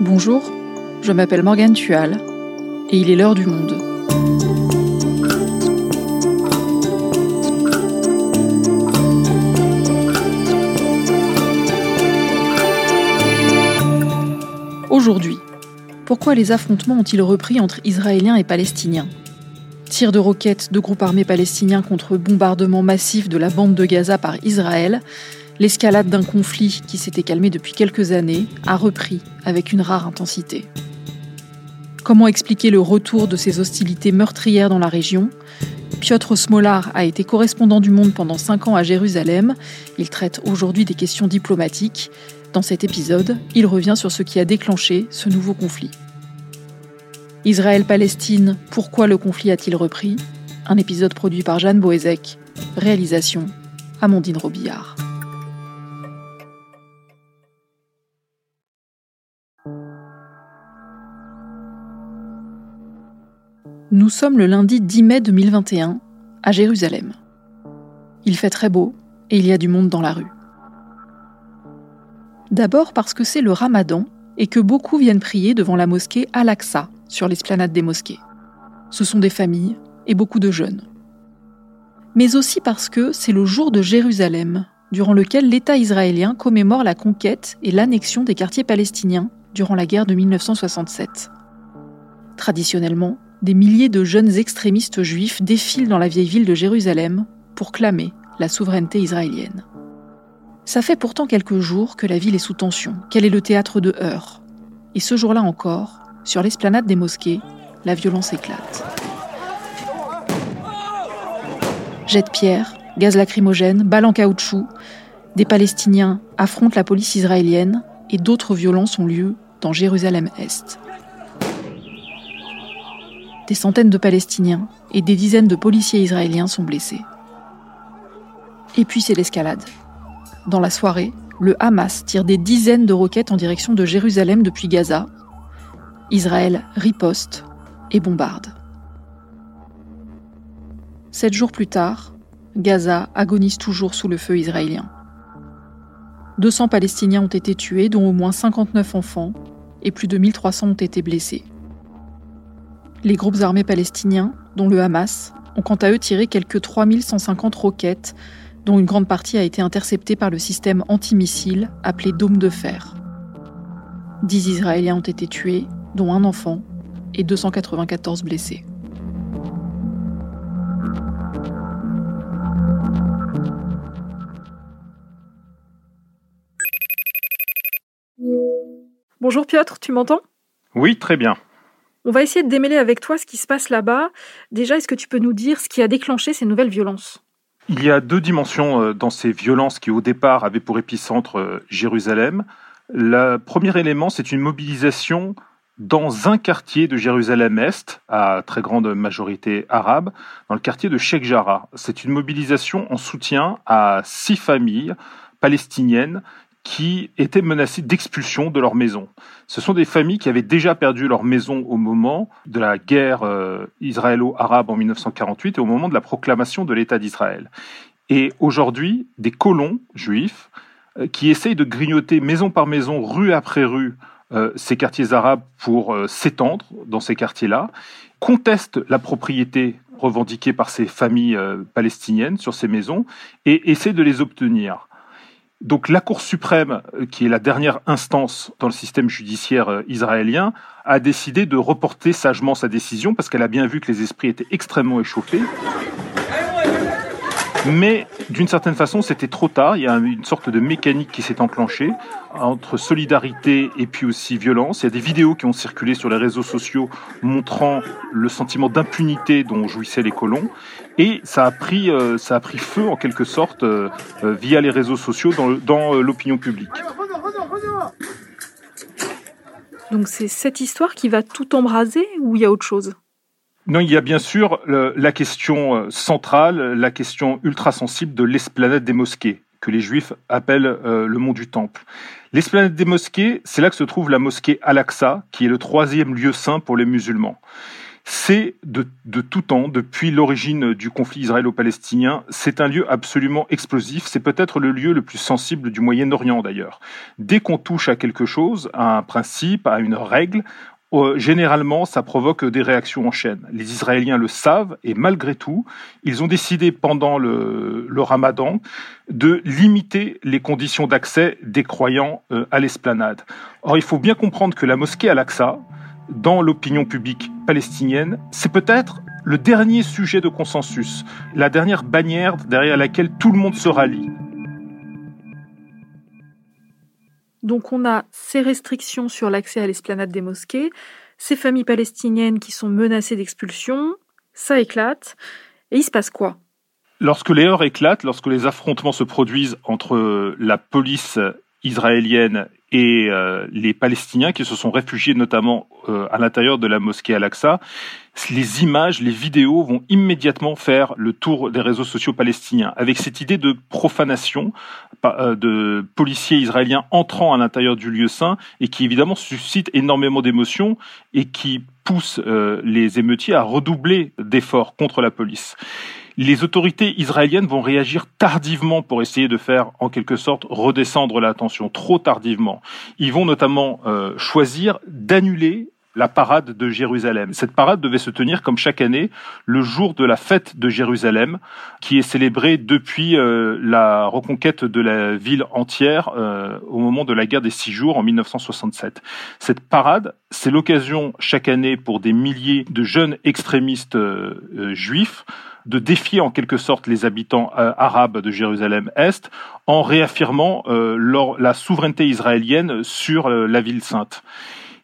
Bonjour, je m'appelle Morgane Tual et il est l'heure du monde. Aujourd'hui, pourquoi les affrontements ont-ils repris entre Israéliens et Palestiniens? Tirs de roquettes de groupes armés palestiniens contre bombardements massifs de la bande de Gaza par Israël, l'escalade d'un conflit qui s'était calmé depuis quelques années a repris avec une rare intensité. Comment expliquer le retour de ces hostilités meurtrières dans la région? Piotr Smolar a été correspondant du Monde pendant cinq ans à Jérusalem. Il traite aujourd'hui des questions diplomatiques. Dans cet épisode, il revient sur ce qui a déclenché ce nouveau conflit. Israël-Palestine, pourquoi le conflit a-t-il repris? Un épisode produit par Jeanne Boézek. Réalisation Amandine Robillard. Nous sommes le lundi 10 mai 2021 à Jérusalem. Il fait très beau et il y a du monde dans la rue. D'abord parce que c'est le ramadan et que beaucoup viennent prier devant la mosquée Al-Aqsa sur l'esplanade des mosquées. Ce sont des familles et beaucoup de jeunes. Mais aussi parce que c'est le jour de Jérusalem, durant lequel l'État israélien commémore la conquête et l'annexion des quartiers palestiniens durant la guerre de 1967. Traditionnellement, des milliers de jeunes extrémistes juifs défilent dans la vieille ville de Jérusalem pour clamer la souveraineté israélienne. Ça fait pourtant quelques jours que la ville est sous tension, qu'elle est le théâtre de heurts. Et ce jour-là encore, sur l'esplanade des mosquées, la violence éclate. Jets de pierre, gaz lacrymogène, balles en caoutchouc, des Palestiniens affrontent la police israélienne et d'autres violences ont lieu dans Jérusalem-Est des centaines de Palestiniens et des dizaines de policiers israéliens sont blessés. Et puis c'est l'escalade. Dans la soirée, le Hamas tire des dizaines de roquettes en direction de Jérusalem depuis Gaza. Israël riposte et bombarde. Sept jours plus tard, Gaza agonise toujours sous le feu israélien. 200 Palestiniens ont été tués, dont au moins 59 enfants, et plus de 1300 ont été blessés. Les groupes armés palestiniens, dont le Hamas, ont quant à eux tiré quelques 3150 roquettes, dont une grande partie a été interceptée par le système antimissile appelé Dôme de fer. Dix Israéliens ont été tués, dont un enfant, et 294 blessés. Bonjour Piotr, tu m'entends? Oui, très bien. On va essayer de démêler avec toi ce qui se passe là-bas. Déjà, est-ce que tu peux nous dire ce qui a déclenché ces nouvelles violences? Il y a deux dimensions euh, dans ces violences qui, au départ, avaient pour épicentre euh, Jérusalem. Le premier élément, c'est une mobilisation dans un quartier de Jérusalem-Est, à très grande majorité arabe, dans le quartier de Sheikh Jarrah. C'est une mobilisation en soutien à six familles palestiniennes qui étaient menacées d'expulsion de leur maison. Ce sont des familles qui avaient déjà perdu leur maison au moment de la guerre euh, israélo-arabe en 1948 et au moment de la proclamation de l'État d'Israël. Et aujourd'hui, des colons juifs euh, qui essayent de grignoter maison par maison, rue après rue, euh, ces quartiers arabes pour s'étendre dans ces quartiers-là, contestent la propriété revendiquée par ces familles palestiniennes sur ces maisons et essaient de les obtenir. Donc la Cour suprême, euh, qui est la dernière instance dans le système judiciaire euh, israélien, a décidé de reporter sagement sa décision parce qu'elle a bien vu que les esprits étaient extrêmement échauffés. Mais d'une certaine façon, c'était trop tard. Il y a une sorte de mécanique qui s'est enclenchée entre solidarité et puis aussi violence. Il y a des vidéos qui ont circulé sur les réseaux sociaux montrant le sentiment d'impunité dont jouissaient les colons. Et ça a pris, euh, ça a pris feu en quelque sorte euh, euh, via les réseaux sociaux dans, dans l'opinion publique. Donc c'est cette histoire qui va tout embraser ou il y a autre chose? Non, il y a bien sûr la question euh, centrale, la question ultra sensible de l'esplanade des mosquées, que les juifs appellent euh, le mont du Temple. L'esplanade des mosquées, c'est là que se trouve la mosquée Al-Aqsa, qui est le troisième lieu saint pour les musulmans. c'est de, tout temps, depuis l'origine du conflit israélo-palestinien, c'est un lieu absolument explosif. C'est peut-être le lieu le plus sensible du Moyen-Orient d'ailleurs. Dès qu'on touche à quelque chose, à un principe, à une règle, euh, généralement, ça provoque des réactions en chaîne. Les Israéliens le savent et malgré tout, ils ont décidé pendant le, ramadan de limiter les conditions d'accès des croyants euh, à l'esplanade. Or, il faut bien comprendre que la mosquée Al-Aqsa, dans l'opinion publique palestinienne, c'est peut-être le dernier sujet de consensus, la dernière bannière derrière laquelle tout le monde se rallie. Donc on a ces restrictions sur l'accès à l'esplanade des mosquées, ces familles palestiniennes qui sont menacées d'expulsion, ça éclate, et il se passe quoi? Lorsque les heurts éclatent, lorsque les affrontements se produisent entre la police israélienne et euh, les Palestiniens qui se sont réfugiés notamment euh, à l'intérieur de la mosquée Al-Aqsa, les images, les vidéos vont immédiatement faire le tour des réseaux sociaux palestiniens, avec cette idée de profanation euh, de policiers israéliens entrant à l'intérieur du lieu saint et qui évidemment suscite énormément d'émotions et qui pousse les émeutiers à redoubler d'efforts contre la police les autorités israéliennes vont réagir tardivement pour essayer de faire, en quelque sorte, redescendre la tension, trop tardivement. Ils vont notamment euh, choisir d'annuler la parade de Jérusalem. Cette parade devait se tenir comme chaque année le jour de la fête de Jérusalem, qui est célébrée depuis euh, la reconquête de la ville entière euh, au moment de la guerre des six jours en 1967. Cette parade, c'est l'occasion chaque année pour des milliers de jeunes extrémistes juifs de défier en quelque sorte les habitants euh, arabes de Jérusalem-Est en réaffirmant euh, la souveraineté israélienne sur euh, la ville sainte.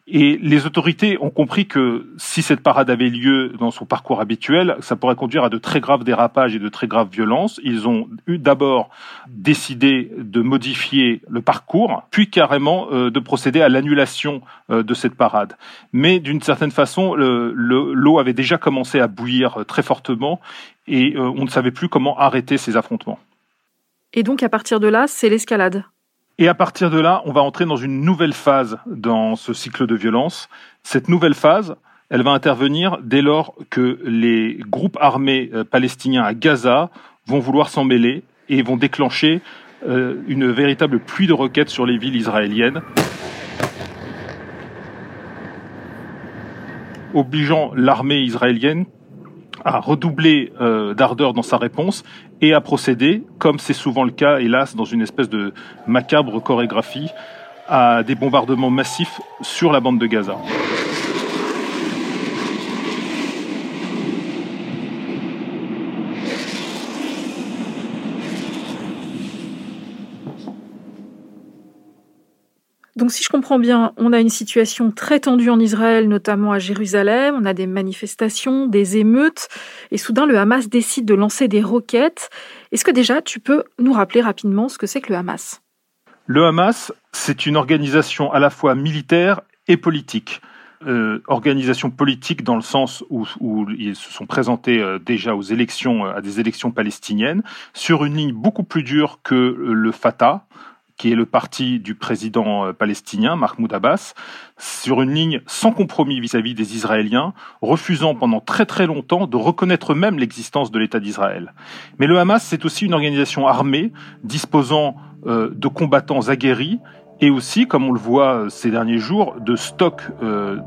Et les autorités ont compris que si cette parade avait lieu dans son parcours habituel, ça pourrait conduire à de très graves dérapages et de très graves violences. Ils ont d'abord décidé de modifier le parcours, puis carrément euh, de procéder à l'annulation euh, de cette parade. Mais d'une certaine façon, l'eau avait déjà commencé à bouillir euh, très fortement et on ne savait plus comment arrêter ces affrontements. Et donc à partir de là, c'est l'escalade et à partir de là, on va entrer dans une nouvelle phase dans ce cycle de violence. Cette nouvelle phase, elle va intervenir dès lors que les groupes armés euh, palestiniens à Gaza vont vouloir s'en mêler et vont déclencher euh, une véritable pluie de roquettes sur les villes israéliennes. obligeant l'armée israélienne à redoubler euh, d'ardeur dans sa réponse et à procéder, comme c'est souvent le cas, hélas, dans une espèce de macabre chorégraphie, à des bombardements massifs sur la bande de Gaza. Donc si je comprends bien, on a une situation très tendue en Israël, notamment à Jérusalem, on a des manifestations, des émeutes, et soudain le Hamas décide de lancer des roquettes. Est-ce que déjà tu peux nous rappeler rapidement ce que c'est que le Hamas? Le Hamas, c'est une organisation à la fois militaire et politique. Euh, organisation politique dans le sens où, ils se sont présentés euh, déjà aux élections, euh, à des élections palestiniennes, sur une ligne beaucoup plus dure que le Fatah, qui est le parti du président euh, palestinien, Mahmoud Abbas, sur une ligne sans compromis vis-à-vis des Israéliens, refusant pendant très très longtemps de reconnaître même l'existence de l'État d'Israël. Mais le Hamas, c'est aussi une organisation armée, disposant euh, de combattants aguerris, et aussi, comme on le voit euh, ces derniers jours, de stocks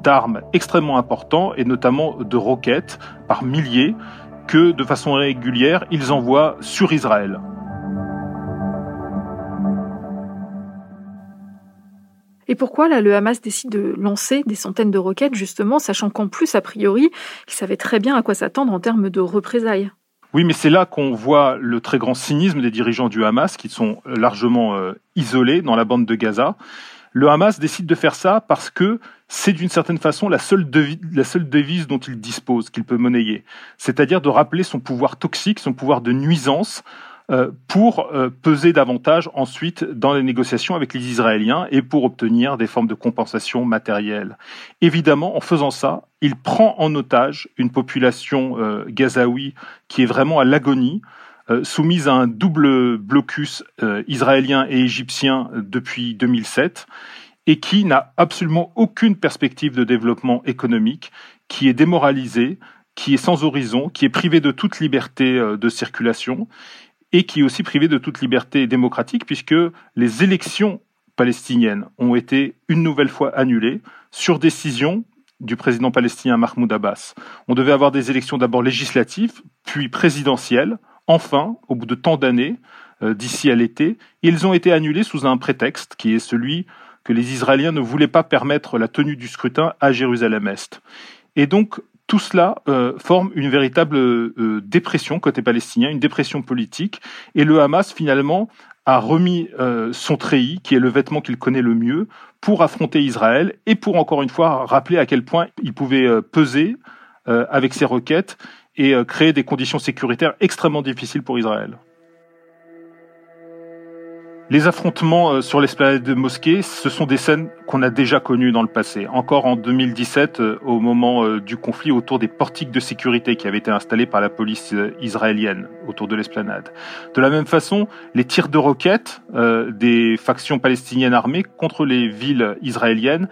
d'armes extrêmement importants, et notamment de roquettes par milliers, que de façon régulière, ils envoient sur Israël. Et pourquoi là le Hamas décide de lancer des centaines de roquettes justement, sachant qu'en plus a priori, il savait très bien à quoi s'attendre en termes de représailles? Oui, mais c'est là qu'on voit le très grand cynisme des dirigeants du Hamas qui sont largement euh, isolés dans la bande de Gaza. Le Hamas décide de faire ça parce que c'est d'une certaine façon la seule, devise, la seule devise dont il dispose, qu'il peut monnayer. C'est-à-dire de rappeler son pouvoir toxique, son pouvoir de nuisance, pour euh, peser davantage ensuite dans les négociations avec les Israéliens et pour obtenir des formes de compensation matérielle. Évidemment, en faisant ça, il prend en otage une population euh, gazaoui qui est vraiment à l'agonie, soumise à un double blocus israélien et égyptien depuis 2007 et qui n'a absolument aucune perspective de développement économique, qui est démoralisé, qui est sans horizon, qui est privé de toute liberté euh, de circulation et qui est aussi privé de toute liberté démocratique puisque les élections palestiniennes ont été une nouvelle fois annulées sur décision du président palestinien Mahmoud Abbas. On devait avoir des élections d'abord législatives, puis présidentielles. Enfin, au bout de tant d'années, euh, d'ici à l'été, ils ont été annulés sous un prétexte qui est celui que les Israéliens ne voulaient pas permettre la tenue du scrutin à Jérusalem-Est. Et donc, tout cela euh, forme une véritable euh, dépression côté palestinien, une dépression politique. Et le Hamas, finalement, a remis son treillis, qui est le vêtement qu'il connaît le mieux, pour affronter Israël et pour, encore une fois, rappeler à quel point il pouvait peser avec ses requêtes et créer des conditions sécuritaires extrêmement difficiles pour Israël. Les affrontements euh, sur l'esplanade de mosquée, ce sont des scènes qu'on a déjà connues dans le passé. Encore en 2017, euh, au moment euh, du conflit autour des portiques de sécurité qui avaient été installés par la police israélienne autour de l'esplanade. De la même façon, les tirs de roquettes des factions palestiniennes armées contre les villes israéliennes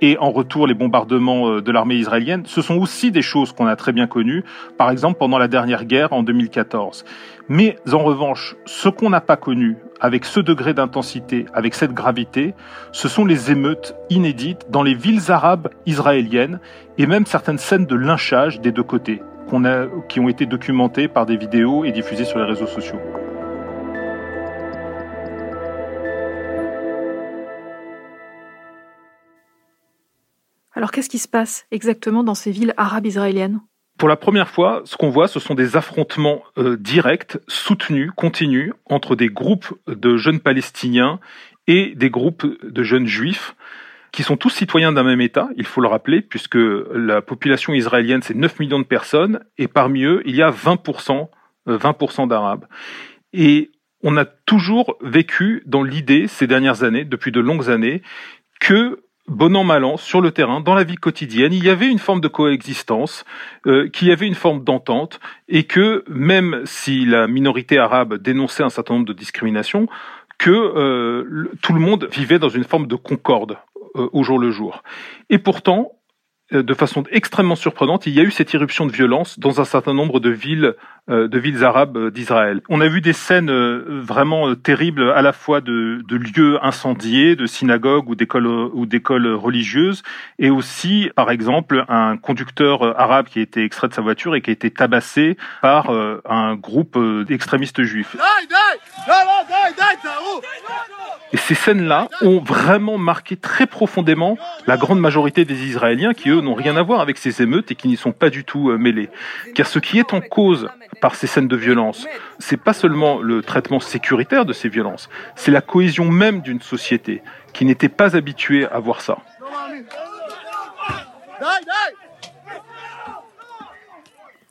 et en retour les bombardements de l'armée israélienne, ce sont aussi des choses qu'on a très bien connues, par exemple pendant la dernière guerre en 2014. Mais en revanche, ce qu'on n'a pas connu avec ce degré d'intensité, avec cette gravité, ce sont les émeutes inédites dans les villes arabes israéliennes et même certaines scènes de lynchage des deux côtés qui ont été documentées par des vidéos et diffusées sur les réseaux sociaux. Alors qu'est-ce qui se passe exactement dans ces villes arabes israéliennes? Pour la première fois, ce qu'on voit, ce sont des affrontements euh, directs, soutenus, continus, entre des groupes de jeunes Palestiniens et des groupes de jeunes Juifs, qui sont tous citoyens d'un même État, il faut le rappeler, puisque la population israélienne, c'est 9 millions de personnes, et parmi eux, il y a 20%, 20 euh, d'Arabes. Et on a toujours vécu dans l'idée, ces dernières années, depuis de longues années, que bon an mal an, sur le terrain, dans la vie quotidienne, il y avait une forme de coexistence, euh, qu'il y avait une forme d'entente, et que même si la minorité arabe dénonçait un certain nombre de discriminations, que euh, tout le monde vivait dans une forme de concorde euh, au jour le jour. Et pourtant, de façon extrêmement surprenante, il y a eu cette irruption de violence dans un certain nombre de villes, euh, de villes arabes euh, d'Israël. On a vu des scènes vraiment terribles, à la fois de, de lieux incendiés, de synagogues ou d'écoles ou d'écoles religieuses, et aussi, par exemple, un conducteur arabe qui a été extrait de sa voiture et qui a été tabassé par un groupe d'extrémistes juifs. Et ces scènes-là ont vraiment marqué très profondément la grande majorité des Israéliens qui, eux, n'ont rien à voir avec ces émeutes et qui n'y sont pas du tout euh, mêlés. Car ce qui est en cause par ces scènes de violence, c'est pas seulement le traitement sécuritaire de ces violences, c'est la cohésion même d'une société qui n'était pas habituée à voir ça.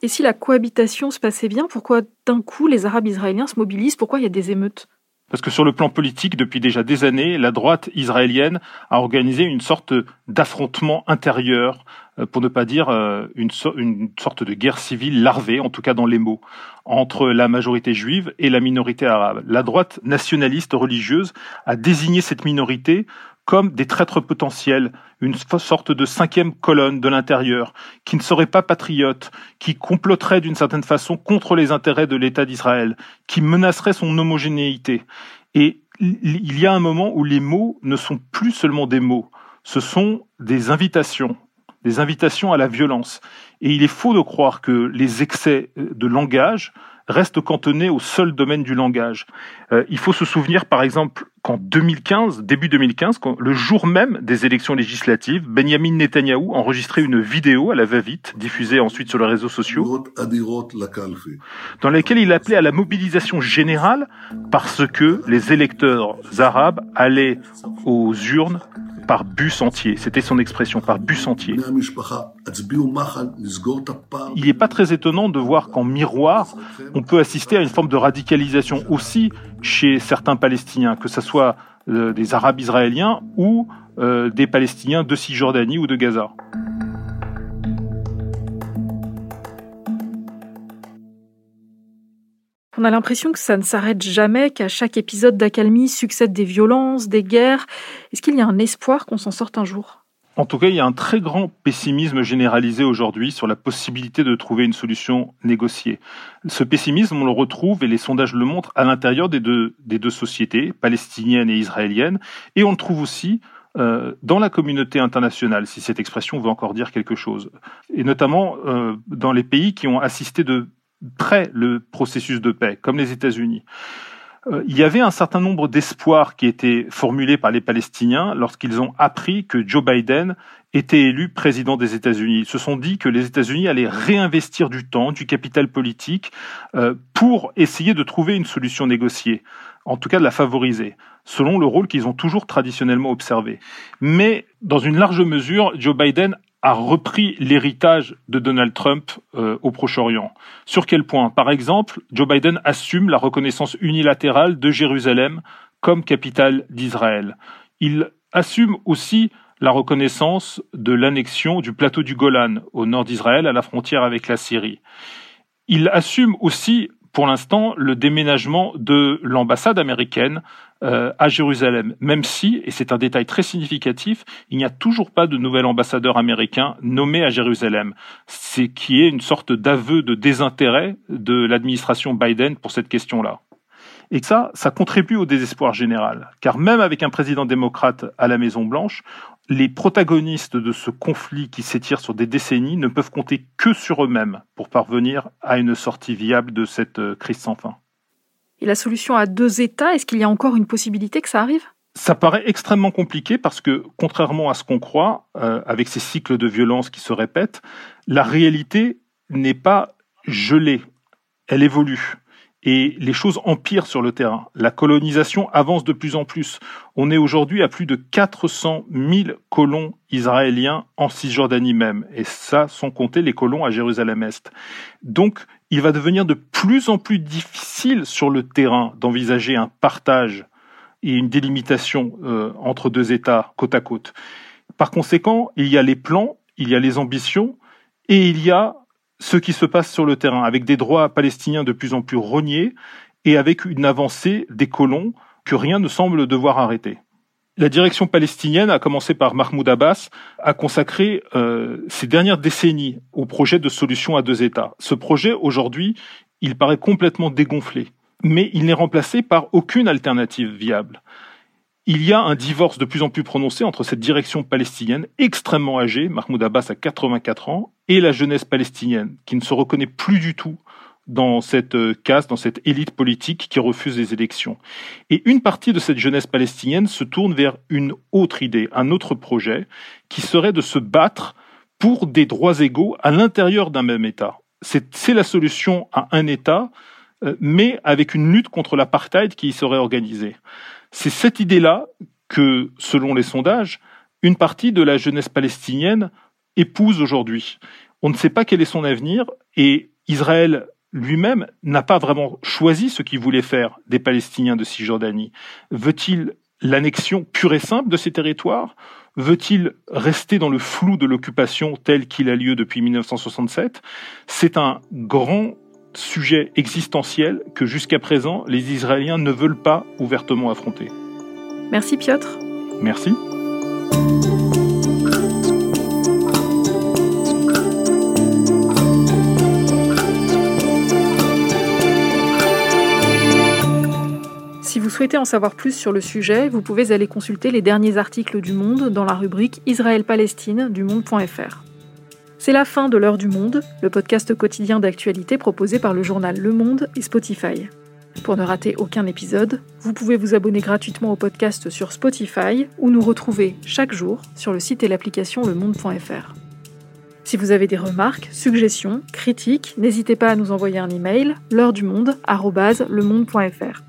Et si la cohabitation se passait bien, pourquoi d'un coup les Arabes israéliens se mobilisent? Pourquoi il y a des émeutes? Parce que sur le plan politique, depuis déjà des années, la droite israélienne a organisé une sorte d'affrontement intérieur, euh, pour ne pas dire euh, une, une, sorte de guerre civile larvée, en tout cas dans les mots, entre la majorité juive et la minorité arabe. La droite nationaliste religieuse a désigné cette minorité comme des traîtres potentiels, une sorte de cinquième colonne de l'intérieur, qui ne serait pas patriote, qui comploterait d'une certaine façon contre les intérêts de l'État d'Israël, qui menacerait son homogénéité. Et il y a un moment où les mots ne sont plus seulement des mots, ce sont des invitations, des invitations à la violence. Et il est faux de croire que les excès de langage reste cantonné au seul domaine du langage. Euh, il faut se souvenir, par exemple, qu'en 2015, début 2015, le jour même des élections législatives, Benjamin Netanyahou enregistrait une vidéo à la va-vite, diffusée ensuite sur les réseaux sociaux, dans laquelle il appelait à la mobilisation générale parce que les électeurs arabes allaient aux urnes par bus entier. C'était son expression, par bus entier. Il n'est pas très étonnant de voir qu'en miroir, on peut assister à une forme de radicalisation aussi chez certains Palestiniens, que ce soit euh, des Arabes israéliens ou euh, des Palestiniens de Cisjordanie ou de Gaza. On a l'impression que ça ne s'arrête jamais, qu'à chaque épisode d'accalmie succèdent des violences, des guerres. Est-ce qu'il y a un espoir qu'on s'en sorte un jour? En tout cas, il y a un très grand pessimisme généralisé aujourd'hui sur la possibilité de trouver une solution négociée. Ce pessimisme, on le retrouve, et les sondages le montrent, à l'intérieur des deux, des deux sociétés, palestiniennes et israéliennes, et on le trouve aussi euh, dans la communauté internationale, si cette expression veut encore dire quelque chose, et notamment euh, dans les pays qui ont assisté de près le processus de paix, comme les États-Unis. Euh, il y avait un certain nombre d'espoirs qui étaient formulés par les Palestiniens lorsqu'ils ont appris que Joe Biden était élu président des États-Unis. Ils se sont dit que les États-Unis allaient réinvestir du temps, du capital politique, euh, pour essayer de trouver une solution négociée, en tout cas de la favoriser, selon le rôle qu'ils ont toujours traditionnellement observé. Mais dans une large mesure, Joe Biden a repris l'héritage de Donald Trump euh, au Proche-Orient. Sur quel point? Par exemple, Joe Biden assume la reconnaissance unilatérale de Jérusalem comme capitale d'Israël. Il assume aussi la reconnaissance de l'annexion du plateau du Golan au nord d'Israël à la frontière avec la Syrie. Il assume aussi pour l'instant le déménagement de l'ambassade américaine euh, à Jérusalem, même si, et c'est un détail très significatif, il n'y a toujours pas de nouvel ambassadeur américain nommé à Jérusalem, ce qui est une sorte d'aveu de désintérêt de l'administration Biden pour cette question-là. Et ça, ça contribue au désespoir général, car même avec un président démocrate à la Maison-Blanche, les protagonistes de ce conflit qui s'étire sur des décennies ne peuvent compter que sur eux-mêmes pour parvenir à une sortie viable de cette euh, crise sans fin. Et la solution à deux États, est-ce qu'il y a encore une possibilité que ça arrive? Ça paraît extrêmement compliqué parce que, contrairement à ce qu'on croit, euh, avec ces cycles de violence qui se répètent, la réalité n'est pas gelée, elle évolue et les choses empirent sur le terrain. La colonisation avance de plus en plus. On est aujourd'hui à plus de 400 000 colons israéliens en Cisjordanie même, et ça sans compter les colons à Jérusalem-Est. Donc, il va devenir de plus en plus difficile sur le terrain d'envisager un partage et une délimitation euh, entre deux États côte à côte. Par conséquent, il y a les plans, il y a les ambitions, et il y a ce qui se passe sur le terrain, avec des droits palestiniens de plus en plus rognés et avec une avancée des colons que rien ne semble devoir arrêter. La direction palestinienne, a commencé par Mahmoud Abbas, a consacré euh, ces dernières décennies au projet de solution à deux États. Ce projet, aujourd'hui, il paraît complètement dégonflé, mais il n'est remplacé par aucune alternative viable il y a un divorce de plus en plus prononcé entre cette direction palestinienne extrêmement âgée, Mahmoud Abbas a 84 ans, et la jeunesse palestinienne, qui ne se reconnaît plus du tout dans cette euh, caste, dans cette élite politique qui refuse les élections. Et une partie de cette jeunesse palestinienne se tourne vers une autre idée, un autre projet, qui serait de se battre pour des droits égaux à l'intérieur d'un même État. C'est la solution à un État, euh, mais avec une lutte contre l'apartheid qui y serait organisée. C'est cette idée-là que, selon les sondages, une partie de la jeunesse palestinienne épouse aujourd'hui. On ne sait pas quel est son avenir et Israël lui-même n'a pas vraiment choisi ce qu'il voulait faire des Palestiniens de Cisjordanie. Veut-il l'annexion pure et simple de ces territoires? Veut-il rester dans le flou de l'occupation tel qu'il a lieu depuis 1967 C'est un grand sujet existentiel que jusqu'à présent les Israéliens ne veulent pas ouvertement affronter. Merci Piotr. Merci. Souhaitez en savoir plus sur le sujet, vous pouvez aller consulter les derniers articles du Monde dans la rubrique Israël-Palestine du monde.fr. C'est la fin de l'heure du monde, le podcast quotidien d'actualité proposé par le journal Le Monde et Spotify. Pour ne rater aucun épisode, vous pouvez vous abonner gratuitement au podcast sur Spotify ou nous retrouver chaque jour sur le site et l'application lemonde.fr. Si vous avez des remarques, suggestions, critiques, n'hésitez pas à nous envoyer un email l'heure du monde @lemonde.fr.